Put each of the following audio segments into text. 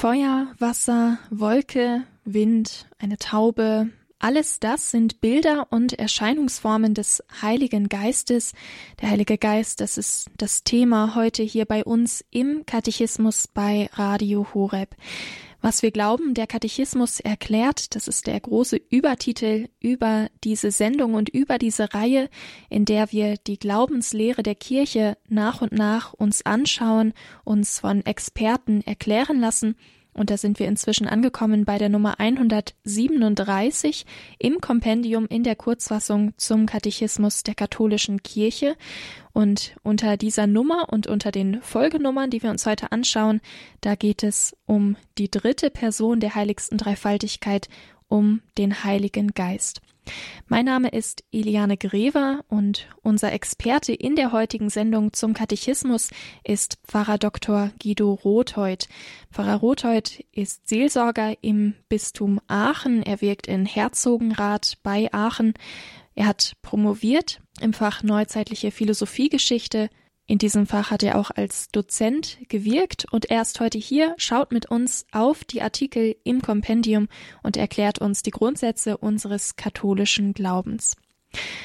Feuer, Wasser, Wolke, Wind, eine Taube, alles das sind Bilder und Erscheinungsformen des Heiligen Geistes. Der Heilige Geist, das ist das Thema heute hier bei uns im Katechismus bei Radio Horeb. Was wir glauben, der Katechismus erklärt, das ist der große Übertitel über diese Sendung und über diese Reihe, in der wir die Glaubenslehre der Kirche nach und nach uns anschauen, uns von Experten erklären lassen und da sind wir inzwischen angekommen bei der Nummer 137 im Kompendium in der Kurzfassung zum Katechismus der katholischen Kirche. Und unter dieser Nummer und unter den Folgenummern, die wir uns heute anschauen, da geht es um die dritte Person der heiligsten Dreifaltigkeit, um den Heiligen Geist. Mein Name ist Eliane Grever und unser Experte in der heutigen Sendung zum Katechismus ist Pfarrer Dr. Guido Rothheut. Pfarrer Rothheut ist Seelsorger im Bistum Aachen. Er wirkt in Herzogenrath bei Aachen. Er hat promoviert im Fach Neuzeitliche Philosophiegeschichte in diesem Fach hat er auch als Dozent gewirkt und er ist heute hier, schaut mit uns auf die Artikel im Kompendium und erklärt uns die Grundsätze unseres katholischen Glaubens.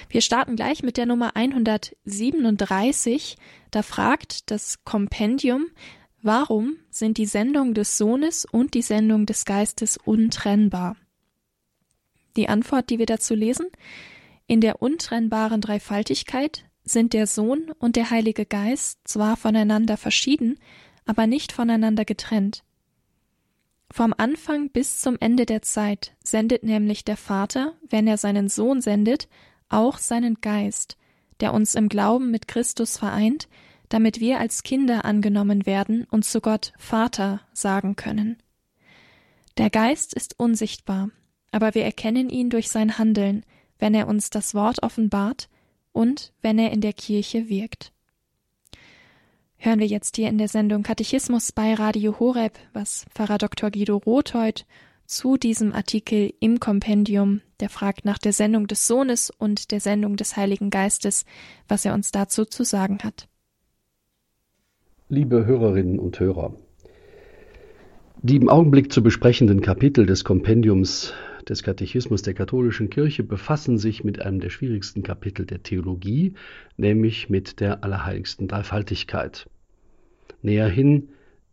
Wir starten gleich mit der Nummer 137. Da fragt das Kompendium, warum sind die Sendung des Sohnes und die Sendung des Geistes untrennbar? Die Antwort, die wir dazu lesen, in der untrennbaren Dreifaltigkeit sind der Sohn und der Heilige Geist zwar voneinander verschieden, aber nicht voneinander getrennt. Vom Anfang bis zum Ende der Zeit sendet nämlich der Vater, wenn er seinen Sohn sendet, auch seinen Geist, der uns im Glauben mit Christus vereint, damit wir als Kinder angenommen werden und zu Gott Vater sagen können. Der Geist ist unsichtbar, aber wir erkennen ihn durch sein Handeln, wenn er uns das Wort offenbart und wenn er in der Kirche wirkt. Hören wir jetzt hier in der Sendung Katechismus bei Radio Horeb, was Pfarrer Dr. Guido Rothold zu diesem Artikel im Kompendium, der fragt nach der Sendung des Sohnes und der Sendung des Heiligen Geistes, was er uns dazu zu sagen hat. Liebe Hörerinnen und Hörer, die im Augenblick zu besprechenden Kapitel des Kompendiums des Katechismus der katholischen Kirche befassen sich mit einem der schwierigsten Kapitel der Theologie, nämlich mit der allerheiligsten Dreifaltigkeit. Näher hin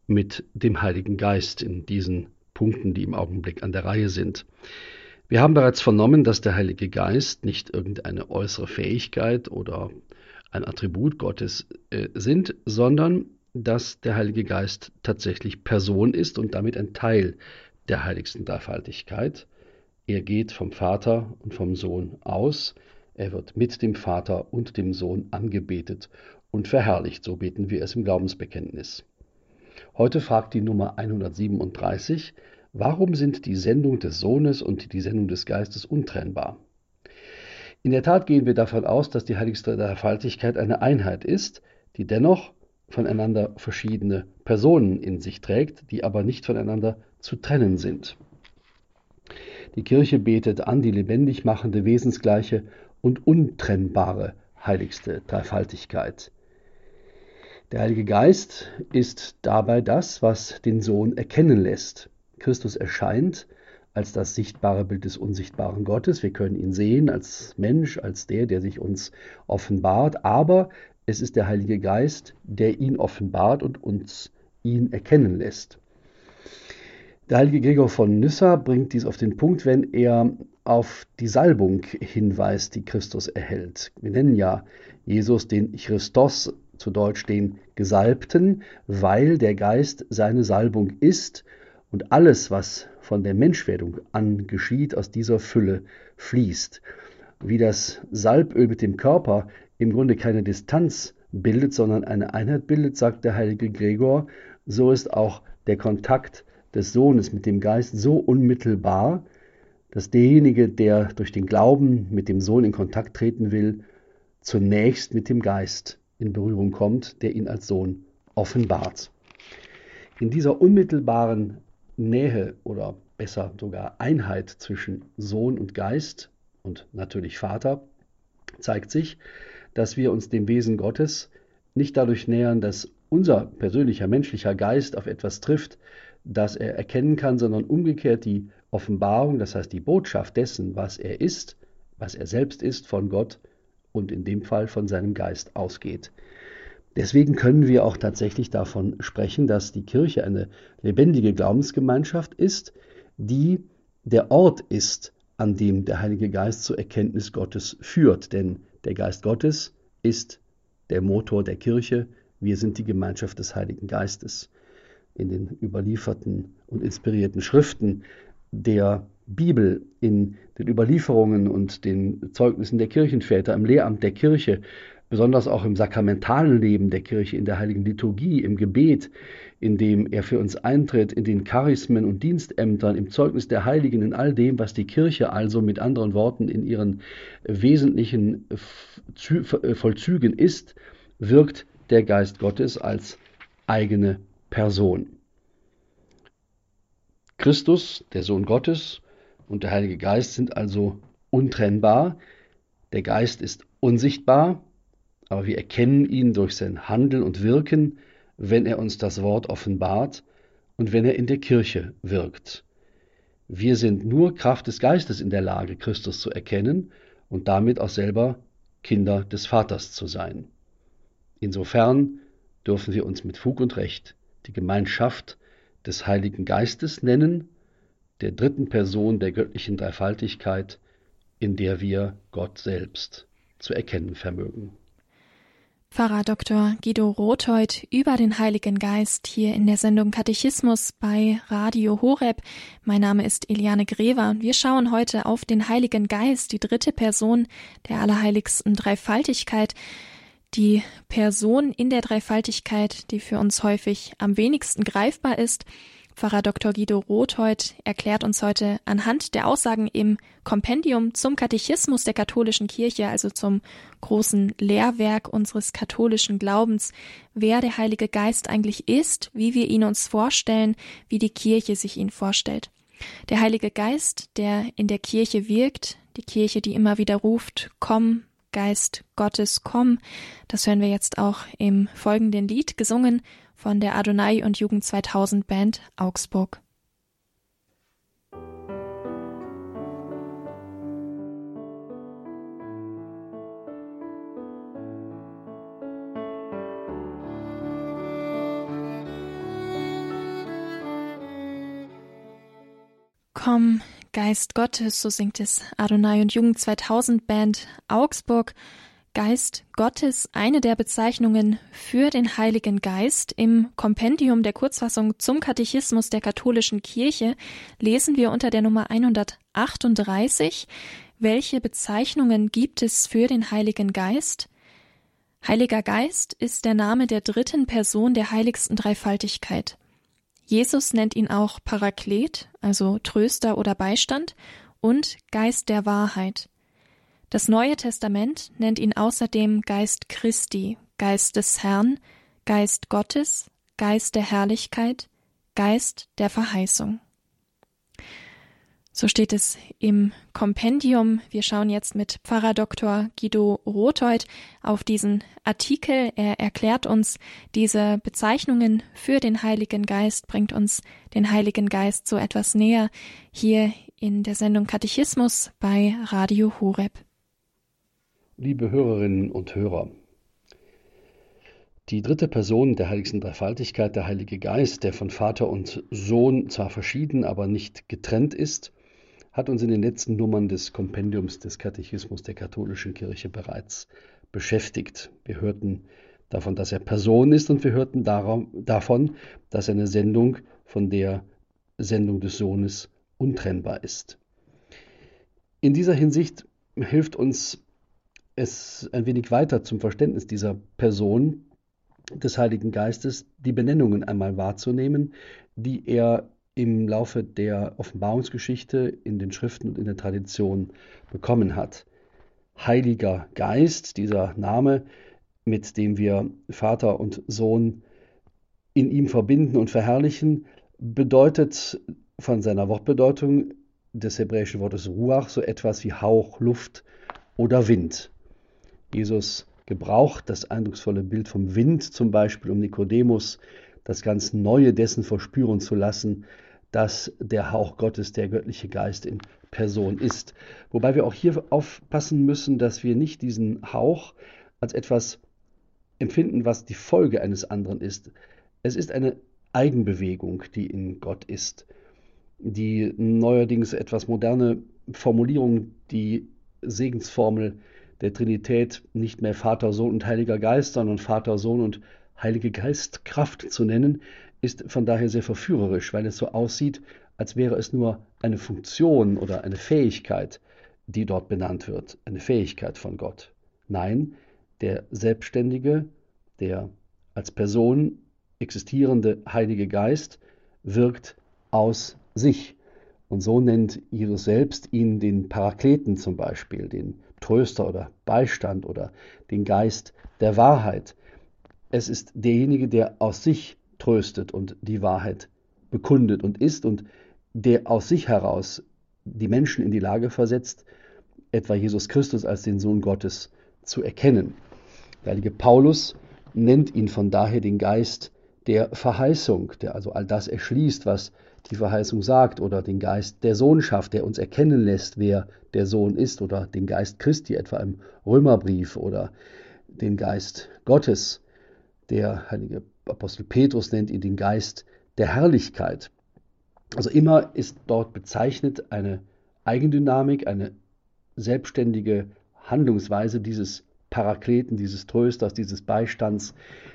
mit dem Heiligen Geist in diesen Punkten, die im Augenblick an der Reihe sind. Wir haben bereits vernommen, dass der Heilige Geist nicht irgendeine äußere Fähigkeit oder ein Attribut Gottes äh, sind, sondern dass der Heilige Geist tatsächlich Person ist und damit ein Teil der heiligsten Dreifaltigkeit. Er geht vom Vater und vom Sohn aus, er wird mit dem Vater und dem Sohn angebetet und verherrlicht, so beten wir es im Glaubensbekenntnis. Heute fragt die Nummer 137, warum sind die Sendung des Sohnes und die Sendung des Geistes untrennbar? In der Tat gehen wir davon aus, dass die heiligste Dreifaltigkeit eine Einheit ist, die dennoch voneinander verschiedene Personen in sich trägt, die aber nicht voneinander zu trennen sind. Die Kirche betet an die lebendig machende, wesensgleiche und untrennbare heiligste Dreifaltigkeit. Der Heilige Geist ist dabei das, was den Sohn erkennen lässt. Christus erscheint als das sichtbare Bild des unsichtbaren Gottes. Wir können ihn sehen als Mensch, als der, der sich uns offenbart, aber es ist der Heilige Geist, der ihn offenbart und uns ihn erkennen lässt. Der heilige Gregor von Nyssa bringt dies auf den Punkt, wenn er auf die Salbung hinweist, die Christus erhält. Wir nennen ja Jesus den Christos, zu Deutsch den Gesalbten, weil der Geist seine Salbung ist und alles, was von der Menschwerdung an geschieht, aus dieser Fülle fließt. Wie das Salböl mit dem Körper im Grunde keine Distanz bildet, sondern eine Einheit bildet, sagt der heilige Gregor, so ist auch der Kontakt des Sohnes mit dem Geist so unmittelbar, dass derjenige, der durch den Glauben mit dem Sohn in Kontakt treten will, zunächst mit dem Geist in Berührung kommt, der ihn als Sohn offenbart. In dieser unmittelbaren Nähe oder besser sogar Einheit zwischen Sohn und Geist und natürlich Vater zeigt sich, dass wir uns dem Wesen Gottes nicht dadurch nähern, dass unser persönlicher menschlicher Geist auf etwas trifft, das er erkennen kann, sondern umgekehrt die Offenbarung, das heißt die Botschaft dessen, was er ist, was er selbst ist von Gott und in dem Fall von seinem Geist ausgeht. Deswegen können wir auch tatsächlich davon sprechen, dass die Kirche eine lebendige Glaubensgemeinschaft ist, die der Ort ist, an dem der Heilige Geist zur Erkenntnis Gottes führt. Denn der Geist Gottes ist der Motor der Kirche. Wir sind die Gemeinschaft des Heiligen Geistes. In den überlieferten und inspirierten Schriften der Bibel, in den Überlieferungen und den Zeugnissen der Kirchenväter, im Lehramt der Kirche besonders auch im sakramentalen Leben der Kirche, in der heiligen Liturgie, im Gebet, in dem er für uns eintritt, in den Charismen und Dienstämtern, im Zeugnis der Heiligen, in all dem, was die Kirche also mit anderen Worten in ihren wesentlichen Vollzügen ist, wirkt der Geist Gottes als eigene Person. Christus, der Sohn Gottes und der Heilige Geist sind also untrennbar. Der Geist ist unsichtbar, aber wir erkennen ihn durch sein Handeln und Wirken, wenn er uns das Wort offenbart und wenn er in der Kirche wirkt. Wir sind nur Kraft des Geistes in der Lage, Christus zu erkennen und damit auch selber Kinder des Vaters zu sein. Insofern dürfen wir uns mit Fug und Recht die Gemeinschaft des Heiligen Geistes nennen, der dritten Person der göttlichen Dreifaltigkeit, in der wir Gott selbst zu erkennen vermögen. Pfarrer Dr. Guido Rothold über den Heiligen Geist hier in der Sendung Katechismus bei Radio Horeb. Mein Name ist Eliane Grever und wir schauen heute auf den Heiligen Geist, die dritte Person der allerheiligsten Dreifaltigkeit. Die Person in der Dreifaltigkeit, die für uns häufig am wenigsten greifbar ist, Pfarrer Dr. Guido Rothold erklärt uns heute anhand der Aussagen im Kompendium zum Katechismus der katholischen Kirche, also zum großen Lehrwerk unseres katholischen Glaubens, wer der Heilige Geist eigentlich ist, wie wir ihn uns vorstellen, wie die Kirche sich ihn vorstellt. Der Heilige Geist, der in der Kirche wirkt, die Kirche, die immer wieder ruft, komm, Geist Gottes, komm, das hören wir jetzt auch im folgenden Lied gesungen von der Adonai und Jugend 2000 Band Augsburg. Komm, Geist Gottes, so singt es Adonai und Jugend 2000 Band Augsburg. Geist Gottes eine der Bezeichnungen für den Heiligen Geist. Im Kompendium der Kurzfassung zum Katechismus der katholischen Kirche lesen wir unter der Nummer 138, welche Bezeichnungen gibt es für den Heiligen Geist? Heiliger Geist ist der Name der dritten Person der heiligsten Dreifaltigkeit. Jesus nennt ihn auch Paraklet, also Tröster oder Beistand, und Geist der Wahrheit. Das Neue Testament nennt ihn außerdem Geist Christi, Geist des Herrn, Geist Gottes, Geist der Herrlichkeit, Geist der Verheißung. So steht es im Kompendium. Wir schauen jetzt mit Pfarrer Dr. Guido Rothold auf diesen Artikel. Er erklärt uns diese Bezeichnungen für den Heiligen Geist, bringt uns den Heiligen Geist so etwas näher hier in der Sendung Katechismus bei Radio Horeb. Liebe Hörerinnen und Hörer, die dritte Person der heiligsten Dreifaltigkeit, der Heilige Geist, der von Vater und Sohn zwar verschieden, aber nicht getrennt ist, hat uns in den letzten Nummern des Kompendiums des Katechismus der katholischen Kirche bereits beschäftigt. Wir hörten davon, dass er Person ist und wir hörten davon, dass eine Sendung von der Sendung des Sohnes untrennbar ist. In dieser Hinsicht hilft uns es ein wenig weiter zum Verständnis dieser Person des Heiligen Geistes die Benennungen einmal wahrzunehmen, die er im Laufe der Offenbarungsgeschichte in den Schriften und in der Tradition bekommen hat. Heiliger Geist, dieser Name, mit dem wir Vater und Sohn in ihm verbinden und verherrlichen, bedeutet von seiner Wortbedeutung des hebräischen Wortes Ruach so etwas wie Hauch, Luft oder Wind. Jesus gebraucht das eindrucksvolle Bild vom Wind zum Beispiel, um Nikodemus das ganz Neue dessen verspüren zu lassen, dass der Hauch Gottes der göttliche Geist in Person ist. Wobei wir auch hier aufpassen müssen, dass wir nicht diesen Hauch als etwas empfinden, was die Folge eines anderen ist. Es ist eine Eigenbewegung, die in Gott ist. Die neuerdings etwas moderne Formulierung, die Segensformel der Trinität nicht mehr Vater, Sohn und Heiliger Geist, sondern Vater, Sohn und Heilige Geistkraft zu nennen, ist von daher sehr verführerisch, weil es so aussieht, als wäre es nur eine Funktion oder eine Fähigkeit, die dort benannt wird, eine Fähigkeit von Gott. Nein, der selbstständige, der als Person existierende Heilige Geist wirkt aus sich. Und so nennt Jesus selbst ihn den Parakleten zum Beispiel, den Tröster oder Beistand oder den Geist der Wahrheit. Es ist derjenige, der aus sich tröstet und die Wahrheit bekundet und ist und der aus sich heraus die Menschen in die Lage versetzt, etwa Jesus Christus als den Sohn Gottes zu erkennen. Der heilige Paulus nennt ihn von daher den Geist der Verheißung, der also all das erschließt, was die Verheißung sagt, oder den Geist der Sohnschaft, der uns erkennen lässt, wer der Sohn ist, oder den Geist Christi, etwa im Römerbrief, oder den Geist Gottes. Der heilige Apostel Petrus nennt ihn den Geist der Herrlichkeit. Also immer ist dort bezeichnet eine Eigendynamik, eine selbstständige Handlungsweise dieses Parakleten, dieses Trösters, dieses Beistands,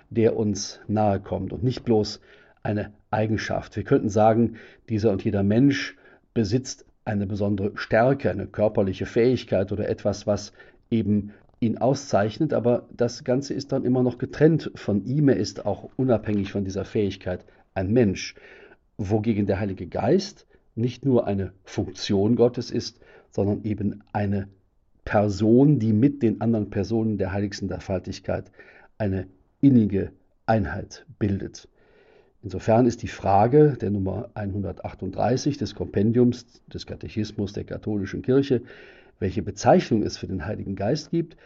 der uns nahe kommt und nicht bloß eine Eigenschaft. Wir könnten sagen, dieser und jeder Mensch besitzt eine besondere Stärke, eine körperliche Fähigkeit oder etwas, was eben ihn auszeichnet, aber das Ganze ist dann immer noch getrennt von ihm. Er ist auch unabhängig von dieser Fähigkeit ein Mensch, wogegen der Heilige Geist nicht nur eine Funktion Gottes ist, sondern eben eine Person, die mit den anderen Personen der heiligsten Dreifaltigkeit eine innige Einheit bildet. Insofern ist die Frage der Nummer 138 des Kompendiums des Katechismus der katholischen Kirche welche Bezeichnung es für den Heiligen Geist gibt,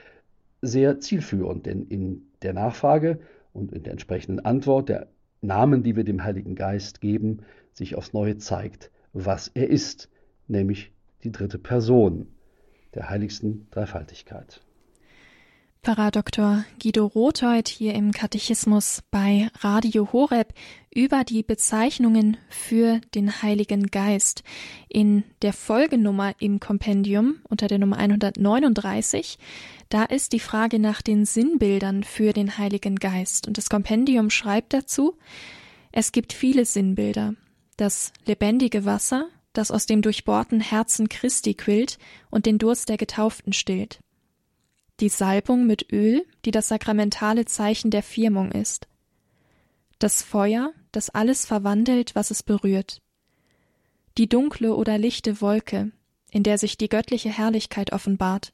sehr zielführend, denn in der Nachfrage und in der entsprechenden Antwort der Namen, die wir dem Heiligen Geist geben, sich aufs Neue zeigt, was er ist, nämlich die dritte Person der heiligsten Dreifaltigkeit. Pfarrer Dr. Guido Rothold hier im Katechismus bei Radio Horeb über die Bezeichnungen für den Heiligen Geist. In der Folgenummer im Kompendium unter der Nummer 139, da ist die Frage nach den Sinnbildern für den Heiligen Geist. Und das Kompendium schreibt dazu, es gibt viele Sinnbilder. Das lebendige Wasser, das aus dem durchbohrten Herzen Christi quillt und den Durst der Getauften stillt die Salbung mit Öl, die das sakramentale Zeichen der Firmung ist, das Feuer, das alles verwandelt, was es berührt, die dunkle oder lichte Wolke, in der sich die göttliche Herrlichkeit offenbart,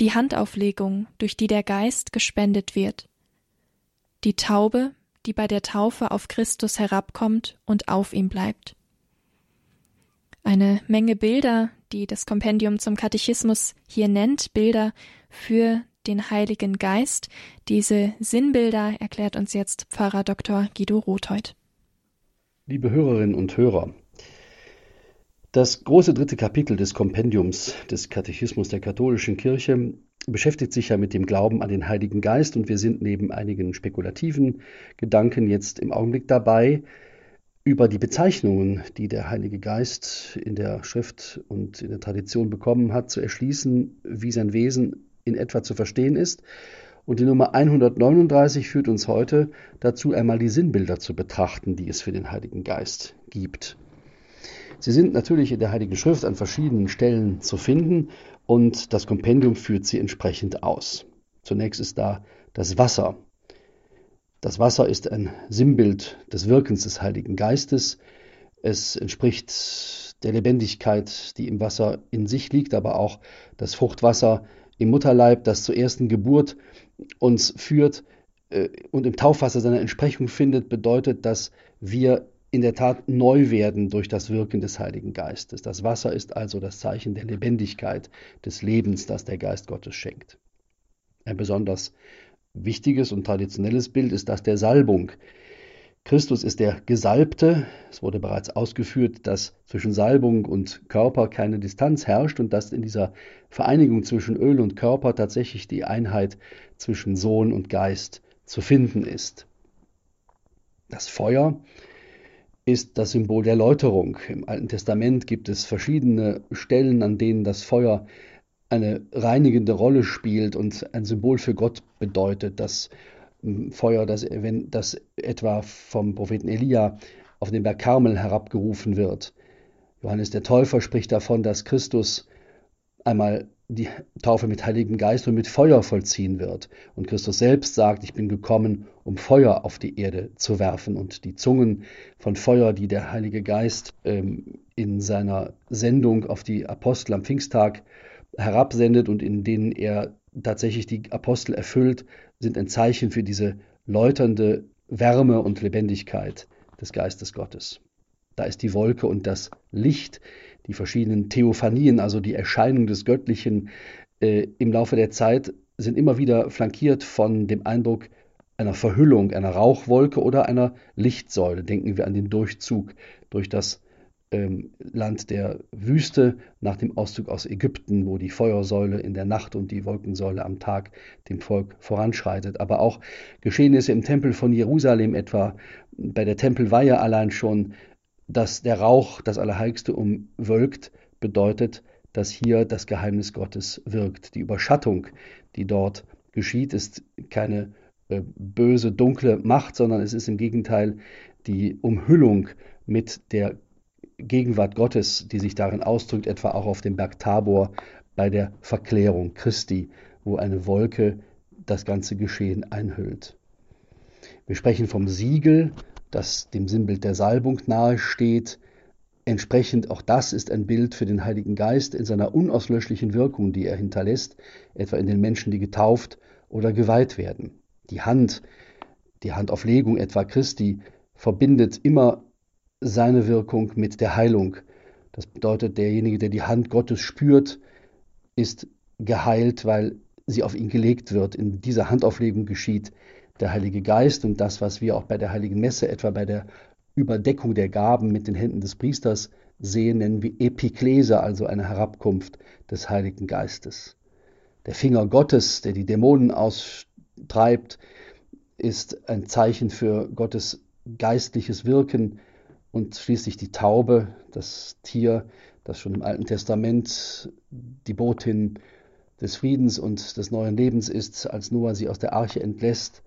die Handauflegung, durch die der Geist gespendet wird, die Taube, die bei der Taufe auf Christus herabkommt und auf ihm bleibt. Eine Menge Bilder, die das Kompendium zum Katechismus hier nennt, Bilder für den Heiligen Geist. Diese Sinnbilder erklärt uns jetzt Pfarrer Dr. Guido Rothold. Liebe Hörerinnen und Hörer, das große dritte Kapitel des Kompendiums des Katechismus der katholischen Kirche beschäftigt sich ja mit dem Glauben an den Heiligen Geist und wir sind neben einigen spekulativen Gedanken jetzt im Augenblick dabei, über die Bezeichnungen, die der Heilige Geist in der Schrift und in der Tradition bekommen hat, zu erschließen, wie sein Wesen in etwa zu verstehen ist. Und die Nummer 139 führt uns heute dazu, einmal die Sinnbilder zu betrachten, die es für den Heiligen Geist gibt. Sie sind natürlich in der Heiligen Schrift an verschiedenen Stellen zu finden und das Kompendium führt sie entsprechend aus. Zunächst ist da das Wasser, das Wasser ist ein Sinnbild des Wirkens des Heiligen Geistes. Es entspricht der Lebendigkeit, die im Wasser in sich liegt, aber auch das Fruchtwasser im Mutterleib, das zur ersten Geburt uns führt äh, und im Taufwasser seine Entsprechung findet, bedeutet, dass wir in der Tat neu werden durch das Wirken des Heiligen Geistes. Das Wasser ist also das Zeichen der Lebendigkeit, des Lebens, das der Geist Gottes schenkt. Ein besonders wichtiges und traditionelles Bild ist das der Salbung. Christus ist der Gesalbte. Es wurde bereits ausgeführt, dass zwischen Salbung und Körper keine Distanz herrscht und dass in dieser Vereinigung zwischen Öl und Körper tatsächlich die Einheit zwischen Sohn und Geist zu finden ist. Das Feuer ist das Symbol der Läuterung. Im Alten Testament gibt es verschiedene Stellen, an denen das Feuer eine reinigende Rolle spielt und ein Symbol für Gott bedeutet. Das Feuer, das, wenn, das etwa vom Propheten Elia auf den Berg Karmel herabgerufen wird. Johannes der Täufer spricht davon, dass Christus einmal die Taufe mit Heiligem Geist und mit Feuer vollziehen wird. Und Christus selbst sagt, ich bin gekommen, um Feuer auf die Erde zu werfen. Und die Zungen von Feuer, die der Heilige Geist ähm, in seiner Sendung auf die Apostel am Pfingsttag herabsendet und in denen er tatsächlich die Apostel erfüllt, sind ein Zeichen für diese läuternde Wärme und Lebendigkeit des Geistes Gottes. Da ist die Wolke und das Licht, die verschiedenen Theophanien, also die Erscheinung des Göttlichen äh, im Laufe der Zeit, sind immer wieder flankiert von dem Eindruck einer Verhüllung, einer Rauchwolke oder einer Lichtsäule. Denken wir an den Durchzug durch das ähm, Land der Wüste nach dem Auszug aus Ägypten, wo die Feuersäule in der Nacht und die Wolkensäule am Tag dem Volk voranschreitet. Aber auch Geschehnisse im Tempel von Jerusalem etwa, bei der Tempelweihe allein schon, dass der Rauch das Allerheiligste umwölkt, bedeutet, dass hier das Geheimnis Gottes wirkt. Die Überschattung, die dort geschieht, ist keine äh, böse, dunkle Macht, sondern es ist im Gegenteil die Umhüllung mit der Gegenwart Gottes, die sich darin ausdrückt, etwa auch auf dem Berg Tabor bei der Verklärung Christi, wo eine Wolke das ganze Geschehen einhüllt. Wir sprechen vom Siegel, das dem Sinnbild der Salbung nahesteht. Entsprechend auch das ist ein Bild für den Heiligen Geist in seiner unauslöschlichen Wirkung, die er hinterlässt, etwa in den Menschen, die getauft oder geweiht werden. Die Hand, die Handauflegung etwa Christi, verbindet immer seine Wirkung mit der Heilung. Das bedeutet, derjenige, der die Hand Gottes spürt, ist geheilt, weil sie auf ihn gelegt wird. In dieser Handauflegung geschieht der Heilige Geist und das, was wir auch bei der Heiligen Messe, etwa bei der Überdeckung der Gaben mit den Händen des Priesters sehen, nennen wir Epiklese, also eine Herabkunft des Heiligen Geistes. Der Finger Gottes, der die Dämonen austreibt, ist ein Zeichen für Gottes geistliches Wirken und schließlich die Taube, das Tier, das schon im Alten Testament die Botin des Friedens und des neuen Lebens ist, als Noah sie aus der Arche entlässt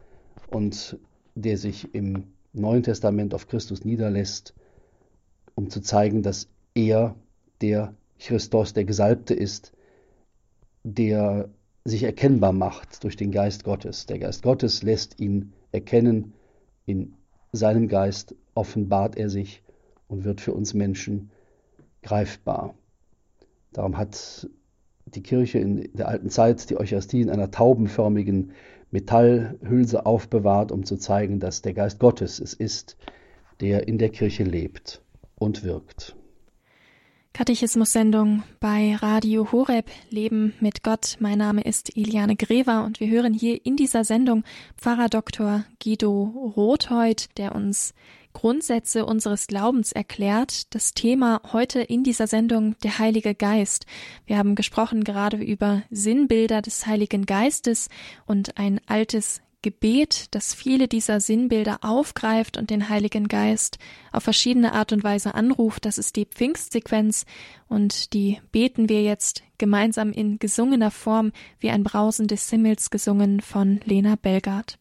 und der sich im Neuen Testament auf Christus niederlässt, um zu zeigen, dass er der Christus, der Gesalbte ist, der sich erkennbar macht durch den Geist Gottes. Der Geist Gottes lässt ihn erkennen in seinem Geist offenbart er sich und wird für uns Menschen greifbar. Darum hat die Kirche in der alten Zeit die Eucharistie in einer taubenförmigen Metallhülse aufbewahrt, um zu zeigen, dass der Geist Gottes es ist, der in der Kirche lebt und wirkt. Katechismus-Sendung bei Radio Horeb Leben mit Gott. Mein Name ist Eliane Grever und wir hören hier in dieser Sendung Pfarrer Dr. Guido Rothheut, der uns Grundsätze unseres Glaubens erklärt. Das Thema heute in dieser Sendung der Heilige Geist. Wir haben gesprochen gerade über Sinnbilder des Heiligen Geistes und ein altes Gebet, das viele dieser Sinnbilder aufgreift und den Heiligen Geist auf verschiedene Art und Weise anruft. Das ist die Pfingstsequenz und die beten wir jetzt gemeinsam in gesungener Form wie ein Brausen des Himmels gesungen von Lena Belgard.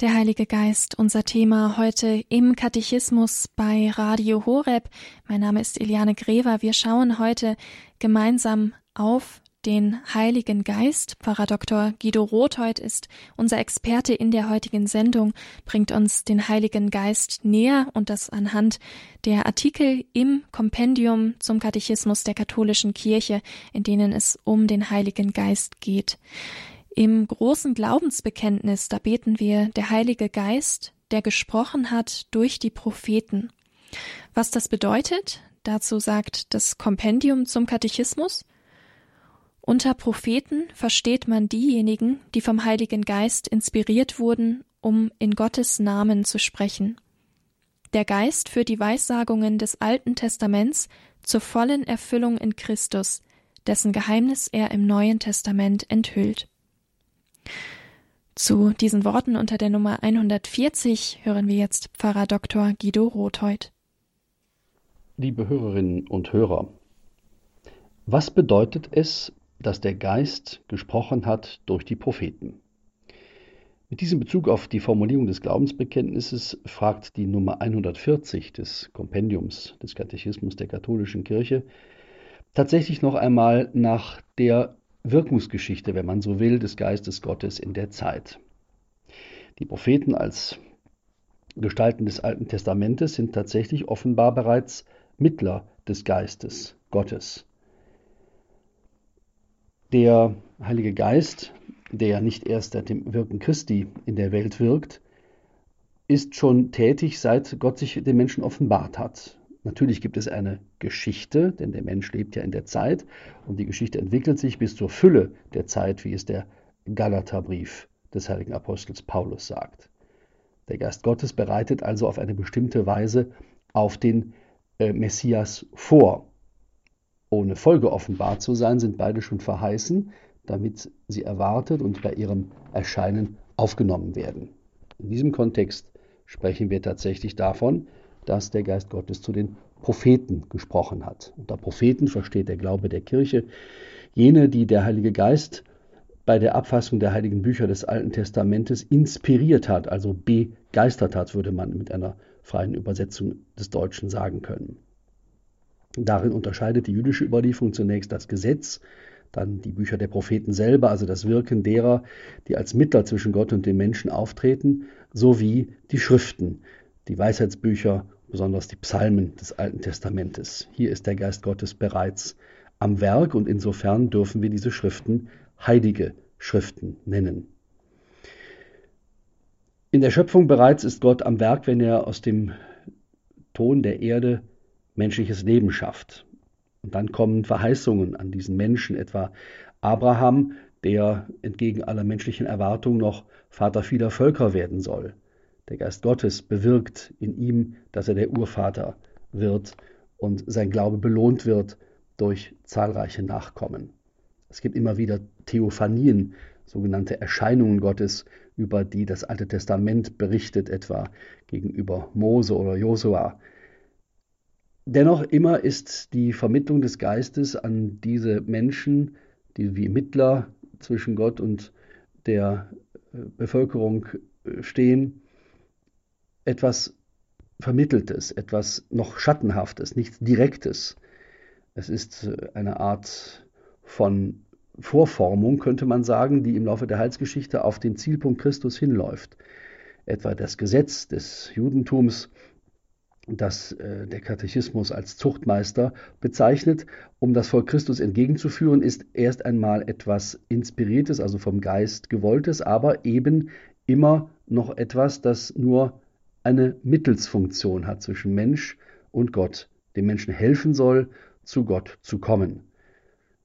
Der Heilige Geist, unser Thema heute im Katechismus bei Radio Horeb. Mein Name ist Eliane Grever. Wir schauen heute gemeinsam auf den Heiligen Geist. Pfarrer Dr. Guido Rotheut ist unser Experte in der heutigen Sendung, bringt uns den Heiligen Geist näher und das anhand der Artikel im Kompendium zum Katechismus der katholischen Kirche, in denen es um den Heiligen Geist geht. Im großen Glaubensbekenntnis, da beten wir, der Heilige Geist, der gesprochen hat durch die Propheten. Was das bedeutet, dazu sagt das Kompendium zum Katechismus. Unter Propheten versteht man diejenigen, die vom Heiligen Geist inspiriert wurden, um in Gottes Namen zu sprechen. Der Geist führt die Weissagungen des Alten Testaments zur vollen Erfüllung in Christus, dessen Geheimnis er im Neuen Testament enthüllt. Zu diesen Worten unter der Nummer 140 hören wir jetzt Pfarrer Dr. Guido Rothheut. Liebe Hörerinnen und Hörer, was bedeutet es, dass der Geist gesprochen hat durch die Propheten? Mit diesem Bezug auf die Formulierung des Glaubensbekenntnisses fragt die Nummer 140 des Kompendiums des Katechismus der katholischen Kirche tatsächlich noch einmal nach der Wirkungsgeschichte, wenn man so will, des Geistes Gottes in der Zeit. Die Propheten als Gestalten des Alten Testamentes sind tatsächlich offenbar bereits Mittler des Geistes Gottes. Der Heilige Geist, der nicht erst seit dem Wirken Christi in der Welt wirkt, ist schon tätig, seit Gott sich den Menschen offenbart hat. Natürlich gibt es eine Geschichte, denn der Mensch lebt ja in der Zeit und die Geschichte entwickelt sich bis zur Fülle der Zeit, wie es der Galaterbrief des heiligen Apostels Paulus sagt. Der Geist Gottes bereitet also auf eine bestimmte Weise auf den äh, Messias vor. Ohne Folge offenbart zu sein, sind beide schon verheißen, damit sie erwartet und bei ihrem Erscheinen aufgenommen werden. In diesem Kontext sprechen wir tatsächlich davon, dass der Geist Gottes zu den Propheten gesprochen hat. Unter Propheten versteht der Glaube der Kirche jene, die der Heilige Geist bei der Abfassung der heiligen Bücher des Alten Testamentes inspiriert hat, also begeistert hat, würde man mit einer freien Übersetzung des Deutschen sagen können. Darin unterscheidet die jüdische Überlieferung zunächst das Gesetz, dann die Bücher der Propheten selber, also das Wirken derer, die als Mittler zwischen Gott und den Menschen auftreten, sowie die Schriften, die Weisheitsbücher, besonders die Psalmen des Alten Testamentes. Hier ist der Geist Gottes bereits am Werk und insofern dürfen wir diese Schriften heilige Schriften nennen. In der Schöpfung bereits ist Gott am Werk, wenn er aus dem Ton der Erde menschliches Leben schafft. Und dann kommen Verheißungen an diesen Menschen, etwa Abraham, der entgegen aller menschlichen Erwartungen noch Vater vieler Völker werden soll. Der Geist Gottes bewirkt in ihm, dass er der Urvater wird und sein Glaube belohnt wird durch zahlreiche Nachkommen. Es gibt immer wieder Theophanien, sogenannte Erscheinungen Gottes, über die das Alte Testament berichtet, etwa gegenüber Mose oder Josua. Dennoch immer ist die Vermittlung des Geistes an diese Menschen, die wie Mittler zwischen Gott und der äh, Bevölkerung äh, stehen, etwas Vermitteltes, etwas noch Schattenhaftes, nichts Direktes. Es ist äh, eine Art von Vorformung, könnte man sagen, die im Laufe der Heilsgeschichte auf den Zielpunkt Christus hinläuft. Etwa das Gesetz des Judentums, das äh, der Katechismus als Zuchtmeister bezeichnet, um das Volk Christus entgegenzuführen, ist erst einmal etwas Inspiriertes, also vom Geist gewolltes, aber eben immer noch etwas, das nur eine Mittelsfunktion hat zwischen Mensch und Gott, dem Menschen helfen soll, zu Gott zu kommen.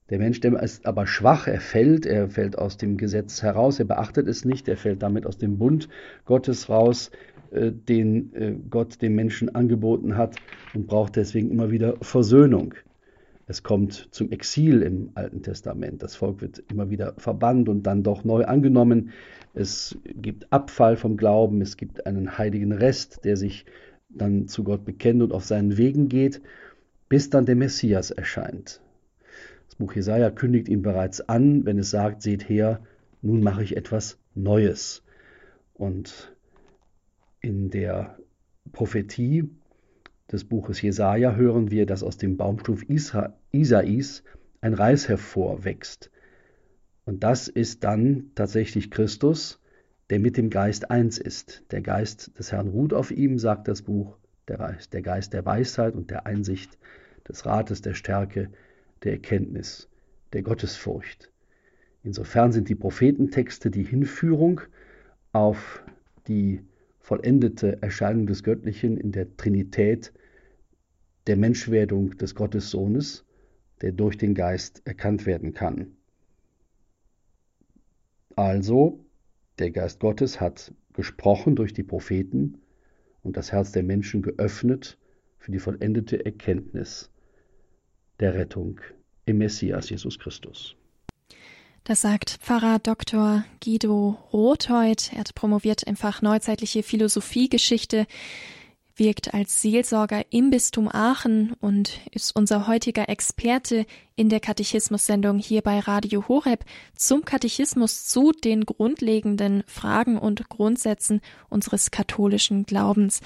Der Mensch der ist aber schwach, er fällt, er fällt aus dem Gesetz heraus, er beachtet es nicht, er fällt damit aus dem Bund Gottes raus, äh, den äh, Gott dem Menschen angeboten hat und braucht deswegen immer wieder Versöhnung. Es kommt zum Exil im Alten Testament. Das Volk wird immer wieder verbannt und dann doch neu angenommen. Es gibt Abfall vom Glauben, es gibt einen heiligen Rest, der sich dann zu Gott bekennt und auf seinen Wegen geht, bis dann der Messias erscheint. Das Buch Jesaja kündigt ihn bereits an, wenn es sagt: Seht her, nun mache ich etwas Neues. Und in der Prophetie des Buches Jesaja hören wir, dass aus dem Baumstumpf Isais ein Reis hervorwächst. Und das ist dann tatsächlich Christus, der mit dem Geist eins ist. Der Geist des Herrn ruht auf ihm, sagt das Buch, der Geist, der Geist der Weisheit und der Einsicht, des Rates, der Stärke, der Erkenntnis, der Gottesfurcht. Insofern sind die Prophetentexte die Hinführung auf die vollendete Erscheinung des Göttlichen in der Trinität der Menschwerdung des Gottessohnes, der durch den Geist erkannt werden kann. Also, der Geist Gottes hat gesprochen durch die Propheten und das Herz der Menschen geöffnet für die vollendete Erkenntnis der Rettung im Messias Jesus Christus. Das sagt Pfarrer Dr. Guido Rothold. Er hat promoviert im Fach Neuzeitliche Philosophiegeschichte wirkt als Seelsorger im Bistum Aachen und ist unser heutiger Experte in der Katechismus-Sendung hier bei Radio Horeb zum Katechismus zu den grundlegenden Fragen und Grundsätzen unseres katholischen Glaubens.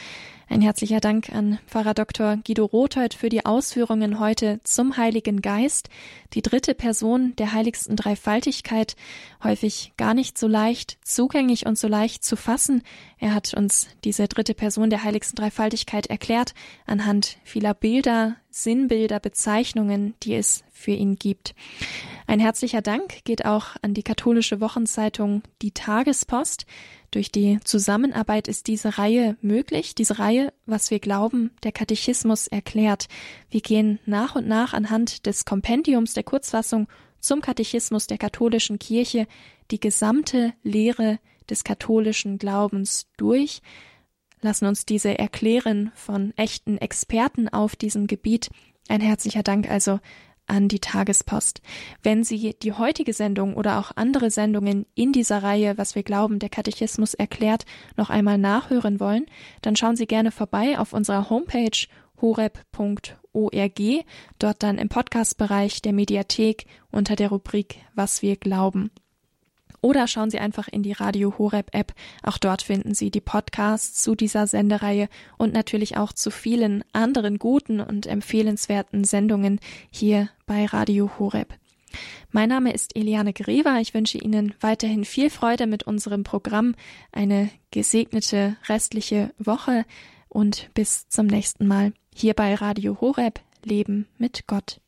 Ein herzlicher Dank an Pfarrer Dr. Guido Rothold für die Ausführungen heute zum Heiligen Geist, die dritte Person der heiligsten Dreifaltigkeit, häufig gar nicht so leicht zugänglich und so leicht zu fassen. Er hat uns diese dritte Person der heiligsten Dreifaltigkeit erklärt anhand vieler Bilder, Sinnbilder, Bezeichnungen, die es für ihn gibt. Ein herzlicher Dank geht auch an die katholische Wochenzeitung Die Tagespost. Durch die Zusammenarbeit ist diese Reihe möglich. Diese Reihe, was wir glauben, der Katechismus erklärt. Wir gehen nach und nach anhand des Kompendiums der Kurzfassung zum Katechismus der katholischen Kirche die gesamte Lehre des katholischen Glaubens durch, lassen uns diese erklären von echten Experten auf diesem Gebiet. Ein herzlicher Dank also an die Tagespost. Wenn Sie die heutige Sendung oder auch andere Sendungen in dieser Reihe, was wir glauben, der Katechismus erklärt, noch einmal nachhören wollen, dann schauen Sie gerne vorbei auf unserer Homepage horeb.org, dort dann im Podcastbereich der Mediathek unter der Rubrik Was wir glauben. Oder schauen Sie einfach in die Radio Horeb App. Auch dort finden Sie die Podcasts zu dieser Sendereihe und natürlich auch zu vielen anderen guten und empfehlenswerten Sendungen hier bei Radio Horeb. Mein Name ist Eliane Grever. Ich wünsche Ihnen weiterhin viel Freude mit unserem Programm, eine gesegnete restliche Woche und bis zum nächsten Mal hier bei Radio Horeb Leben mit Gott.